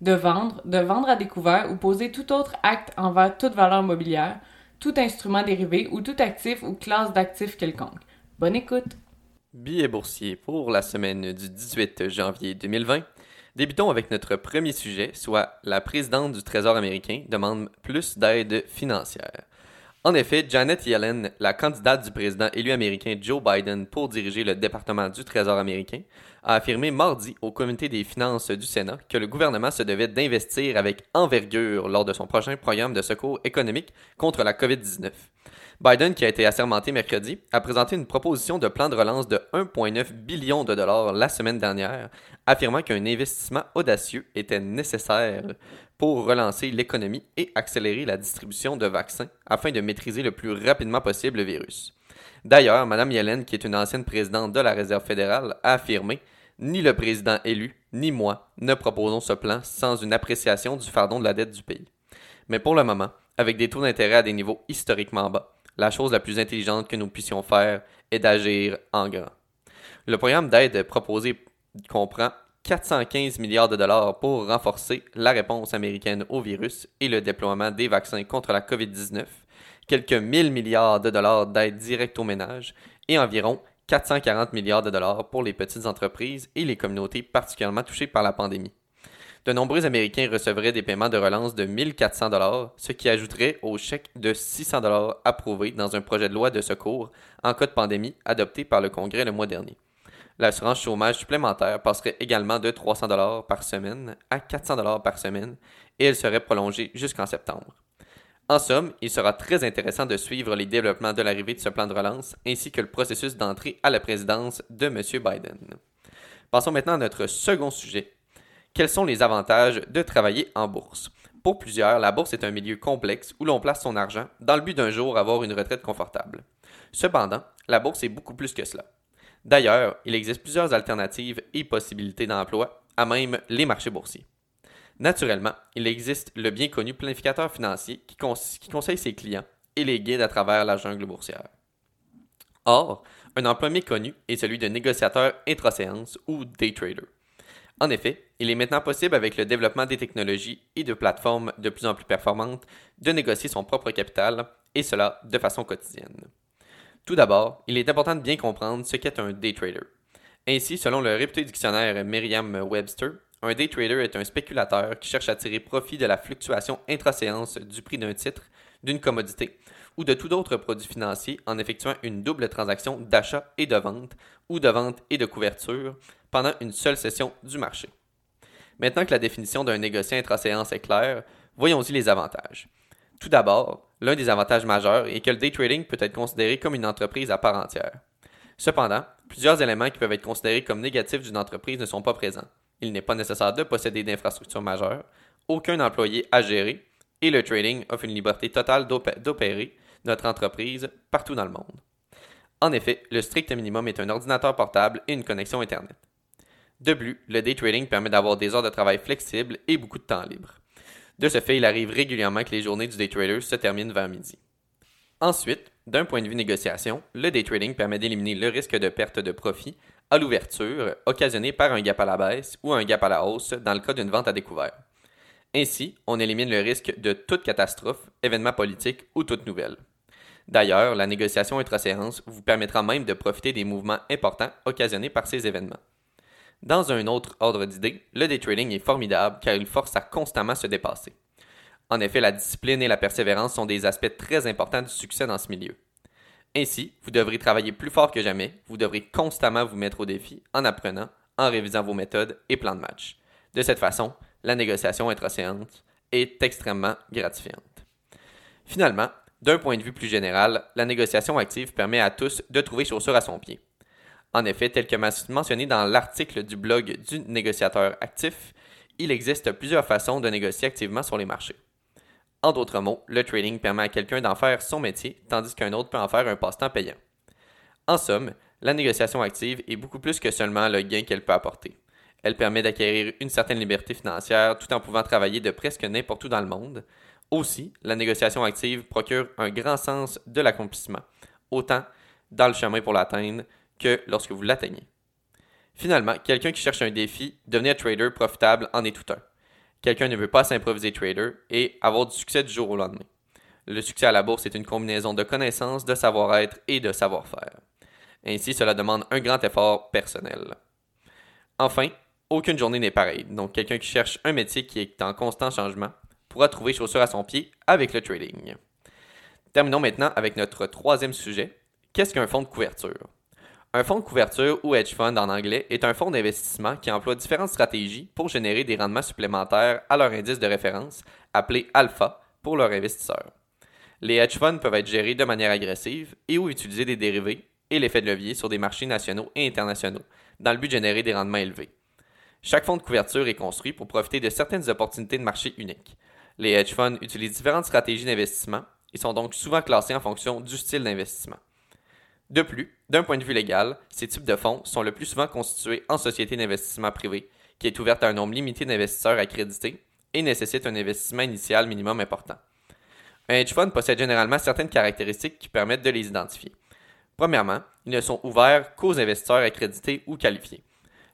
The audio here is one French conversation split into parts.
de vendre, de vendre à découvert ou poser tout autre acte envers toute valeur mobilière, tout instrument dérivé ou tout actif ou classe d'actifs quelconque. Bonne écoute! Billets boursiers pour la semaine du 18 janvier 2020. Débutons avec notre premier sujet, soit la présidente du Trésor américain demande plus d'aide financière. En effet, Janet Yellen, la candidate du président élu américain Joe Biden pour diriger le département du Trésor américain, a affirmé mardi au comité des finances du Sénat que le gouvernement se devait d'investir avec envergure lors de son prochain programme de secours économique contre la COVID-19. Biden, qui a été assermenté mercredi, a présenté une proposition de plan de relance de 1,9 billion de dollars la semaine dernière, affirmant qu'un investissement audacieux était nécessaire pour relancer l'économie et accélérer la distribution de vaccins afin de maîtriser le plus rapidement possible le virus. D'ailleurs, Mme Yellen, qui est une ancienne présidente de la Réserve fédérale, a affirmé Ni le président élu, ni moi ne proposons ce plan sans une appréciation du fardeau de la dette du pays. Mais pour le moment, avec des taux d'intérêt à des niveaux historiquement bas, la chose la plus intelligente que nous puissions faire est d'agir en grand. Le programme d'aide proposé comprend 415 milliards de dollars pour renforcer la réponse américaine au virus et le déploiement des vaccins contre la COVID-19, quelques 1000 milliards de dollars d'aide directe aux ménages et environ 440 milliards de dollars pour les petites entreprises et les communautés particulièrement touchées par la pandémie. De nombreux Américains recevraient des paiements de relance de 1400 dollars, ce qui ajouterait au chèque de 600 dollars approuvé dans un projet de loi de secours en cas de pandémie adopté par le Congrès le mois dernier. L'assurance chômage supplémentaire passerait également de 300 dollars par semaine à 400 dollars par semaine et elle serait prolongée jusqu'en septembre. En somme, il sera très intéressant de suivre les développements de l'arrivée de ce plan de relance ainsi que le processus d'entrée à la présidence de M. Biden. Passons maintenant à notre second sujet. Quels sont les avantages de travailler en bourse? Pour plusieurs, la bourse est un milieu complexe où l'on place son argent dans le but d'un jour avoir une retraite confortable. Cependant, la bourse est beaucoup plus que cela. D'ailleurs, il existe plusieurs alternatives et possibilités d'emploi à même les marchés boursiers. Naturellement, il existe le bien connu planificateur financier qui, conseille ses clients et les guide à travers la jungle boursière. Or, un emploi méconnu est celui de négociateur intra-séance ou day trader. En effet, il est maintenant possible avec le développement des technologies et de plateformes de plus en plus performantes de négocier son propre capital, et cela de façon quotidienne. Tout d'abord, il est important de bien comprendre ce qu'est un day trader. Ainsi, selon le réputé dictionnaire Merriam-Webster, un day trader est un spéculateur qui cherche à tirer profit de la fluctuation intra-séance du prix d'un titre, d'une commodité ou de tout autre produit financier en effectuant une double transaction d'achat et de vente ou de vente et de couverture pendant une seule session du marché. Maintenant que la définition d'un négociant intra-séance est claire, voyons-y les avantages. Tout d'abord, L'un des avantages majeurs est que le day trading peut être considéré comme une entreprise à part entière. Cependant, plusieurs éléments qui peuvent être considérés comme négatifs d'une entreprise ne sont pas présents. Il n'est pas nécessaire de posséder d'infrastructures majeures, aucun employé à gérer, et le trading offre une liberté totale d'opérer notre entreprise partout dans le monde. En effet, le strict minimum est un ordinateur portable et une connexion Internet. De plus, le day trading permet d'avoir des heures de travail flexibles et beaucoup de temps libre. De ce fait, il arrive régulièrement que les journées du day trader se terminent vers midi. Ensuite, d'un point de vue négociation, le day trading permet d'éliminer le risque de perte de profit à l'ouverture occasionné par un gap à la baisse ou un gap à la hausse dans le cas d'une vente à découvert. Ainsi, on élimine le risque de toute catastrophe, événement politique ou toute nouvelle. D'ailleurs, la négociation intra-séance vous permettra même de profiter des mouvements importants occasionnés par ces événements. Dans un autre ordre d'idées, le day trading est formidable car il force à constamment se dépasser. En effet, la discipline et la persévérance sont des aspects très importants du succès dans ce milieu. Ainsi, vous devrez travailler plus fort que jamais, vous devrez constamment vous mettre au défi en apprenant, en révisant vos méthodes et plans de match. De cette façon, la négociation intra-séance est extrêmement gratifiante. Finalement, d'un point de vue plus général, la négociation active permet à tous de trouver chaussure à son pied. En effet, tel que mentionné dans l'article du blog du négociateur actif, il existe plusieurs façons de négocier activement sur les marchés. En d'autres mots, le trading permet à quelqu'un d'en faire son métier, tandis qu'un autre peut en faire un passe-temps payant. En somme, la négociation active est beaucoup plus que seulement le gain qu'elle peut apporter. Elle permet d'acquérir une certaine liberté financière tout en pouvant travailler de presque n'importe où dans le monde. Aussi, la négociation active procure un grand sens de l'accomplissement, autant dans le chemin pour l'atteindre que lorsque vous l'atteignez. Finalement, quelqu'un qui cherche un défi, devenir trader profitable en est tout un. Quelqu'un ne veut pas s'improviser trader et avoir du succès du jour au lendemain. Le succès à la bourse est une combinaison de connaissances, de savoir-être et de savoir-faire. Ainsi, cela demande un grand effort personnel. Enfin, aucune journée n'est pareille, donc quelqu'un qui cherche un métier qui est en constant changement pourra trouver chaussure à son pied avec le trading. Terminons maintenant avec notre troisième sujet. Qu'est-ce qu'un fonds de couverture? Un fonds de couverture ou hedge fund en anglais est un fonds d'investissement qui emploie différentes stratégies pour générer des rendements supplémentaires à leur indice de référence, appelé alpha, pour leurs investisseurs. Les hedge funds peuvent être gérés de manière agressive et ou utiliser des dérivés et l'effet de levier sur des marchés nationaux et internationaux, dans le but de générer des rendements élevés. Chaque fonds de couverture est construit pour profiter de certaines opportunités de marché uniques. Les hedge funds utilisent différentes stratégies d'investissement et sont donc souvent classés en fonction du style d'investissement. De plus, d'un point de vue légal, ces types de fonds sont le plus souvent constitués en société d'investissement privée, qui est ouverte à un nombre limité d'investisseurs accrédités et nécessite un investissement initial minimum important. Un hedge fund possède généralement certaines caractéristiques qui permettent de les identifier. Premièrement, ils ne sont ouverts qu'aux investisseurs accrédités ou qualifiés.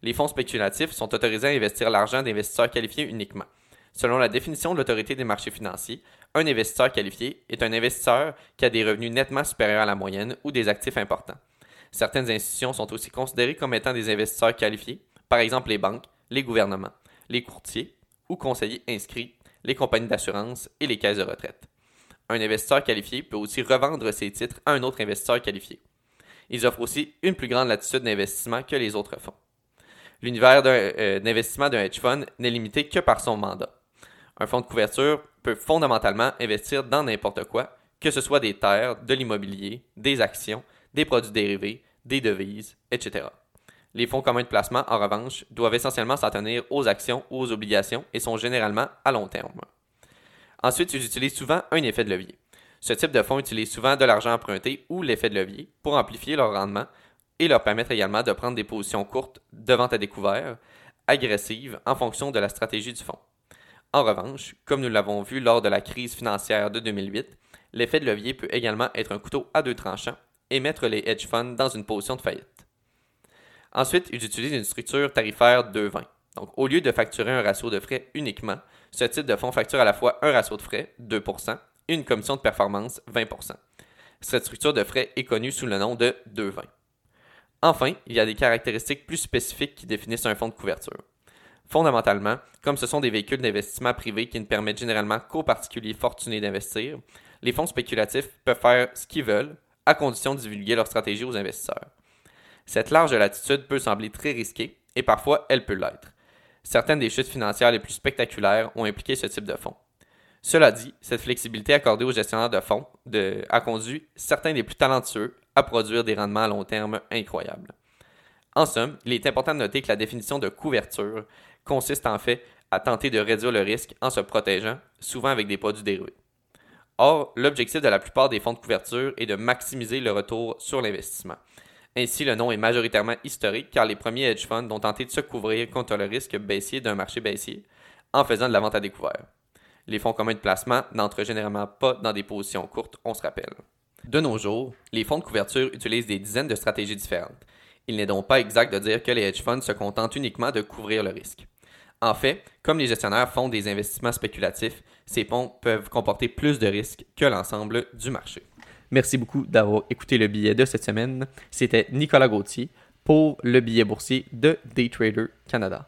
Les fonds spéculatifs sont autorisés à investir l'argent d'investisseurs qualifiés uniquement. Selon la définition de l'autorité des marchés financiers, un investisseur qualifié est un investisseur qui a des revenus nettement supérieurs à la moyenne ou des actifs importants. Certaines institutions sont aussi considérées comme étant des investisseurs qualifiés, par exemple les banques, les gouvernements, les courtiers ou conseillers inscrits, les compagnies d'assurance et les caisses de retraite. Un investisseur qualifié peut aussi revendre ses titres à un autre investisseur qualifié. Ils offrent aussi une plus grande latitude d'investissement que les autres fonds. L'univers euh, d'investissement d'un hedge fund n'est limité que par son mandat. Un fonds de couverture peut fondamentalement investir dans n'importe quoi, que ce soit des terres, de l'immobilier, des actions, des produits dérivés, des devises, etc. Les fonds communs de placement, en revanche, doivent essentiellement s'en tenir aux actions ou aux obligations et sont généralement à long terme. Ensuite, ils utilisent souvent un effet de levier. Ce type de fonds utilise souvent de l'argent emprunté ou l'effet de levier pour amplifier leur rendement et leur permettre également de prendre des positions courtes de vente à découvert, agressives en fonction de la stratégie du fonds. En revanche, comme nous l'avons vu lors de la crise financière de 2008, l'effet de levier peut également être un couteau à deux tranchants et mettre les hedge funds dans une position de faillite. Ensuite, ils utilisent une structure tarifaire 2-20. Donc, au lieu de facturer un ratio de frais uniquement, ce type de fonds facture à la fois un ratio de frais, 2%, et une commission de performance, 20%. Cette structure de frais est connue sous le nom de 2-20. Enfin, il y a des caractéristiques plus spécifiques qui définissent un fonds de couverture. Fondamentalement, comme ce sont des véhicules d'investissement privés qui ne permettent généralement qu'aux particuliers fortunés d'investir, les fonds spéculatifs peuvent faire ce qu'ils veulent, à condition de divulguer leur stratégie aux investisseurs. Cette large latitude peut sembler très risquée, et parfois elle peut l'être. Certaines des chutes financières les plus spectaculaires ont impliqué ce type de fonds. Cela dit, cette flexibilité accordée aux gestionnaires de fonds a conduit certains des plus talentueux à produire des rendements à long terme incroyables. En somme, il est important de noter que la définition de couverture consiste en fait à tenter de réduire le risque en se protégeant, souvent avec des produits dérivés. Or, l'objectif de la plupart des fonds de couverture est de maximiser le retour sur l'investissement. Ainsi, le nom est majoritairement historique car les premiers hedge funds ont tenté de se couvrir contre le risque baissier d'un marché baissier en faisant de la vente à découvert. Les fonds communs de placement n'entrent généralement pas dans des positions courtes, on se rappelle. De nos jours, les fonds de couverture utilisent des dizaines de stratégies différentes. Il n'est donc pas exact de dire que les hedge funds se contentent uniquement de couvrir le risque. En fait, comme les gestionnaires font des investissements spéculatifs, ces fonds peuvent comporter plus de risques que l'ensemble du marché. Merci beaucoup d'avoir écouté le billet de cette semaine. C'était Nicolas Gauthier pour le billet boursier de Daytrader Canada.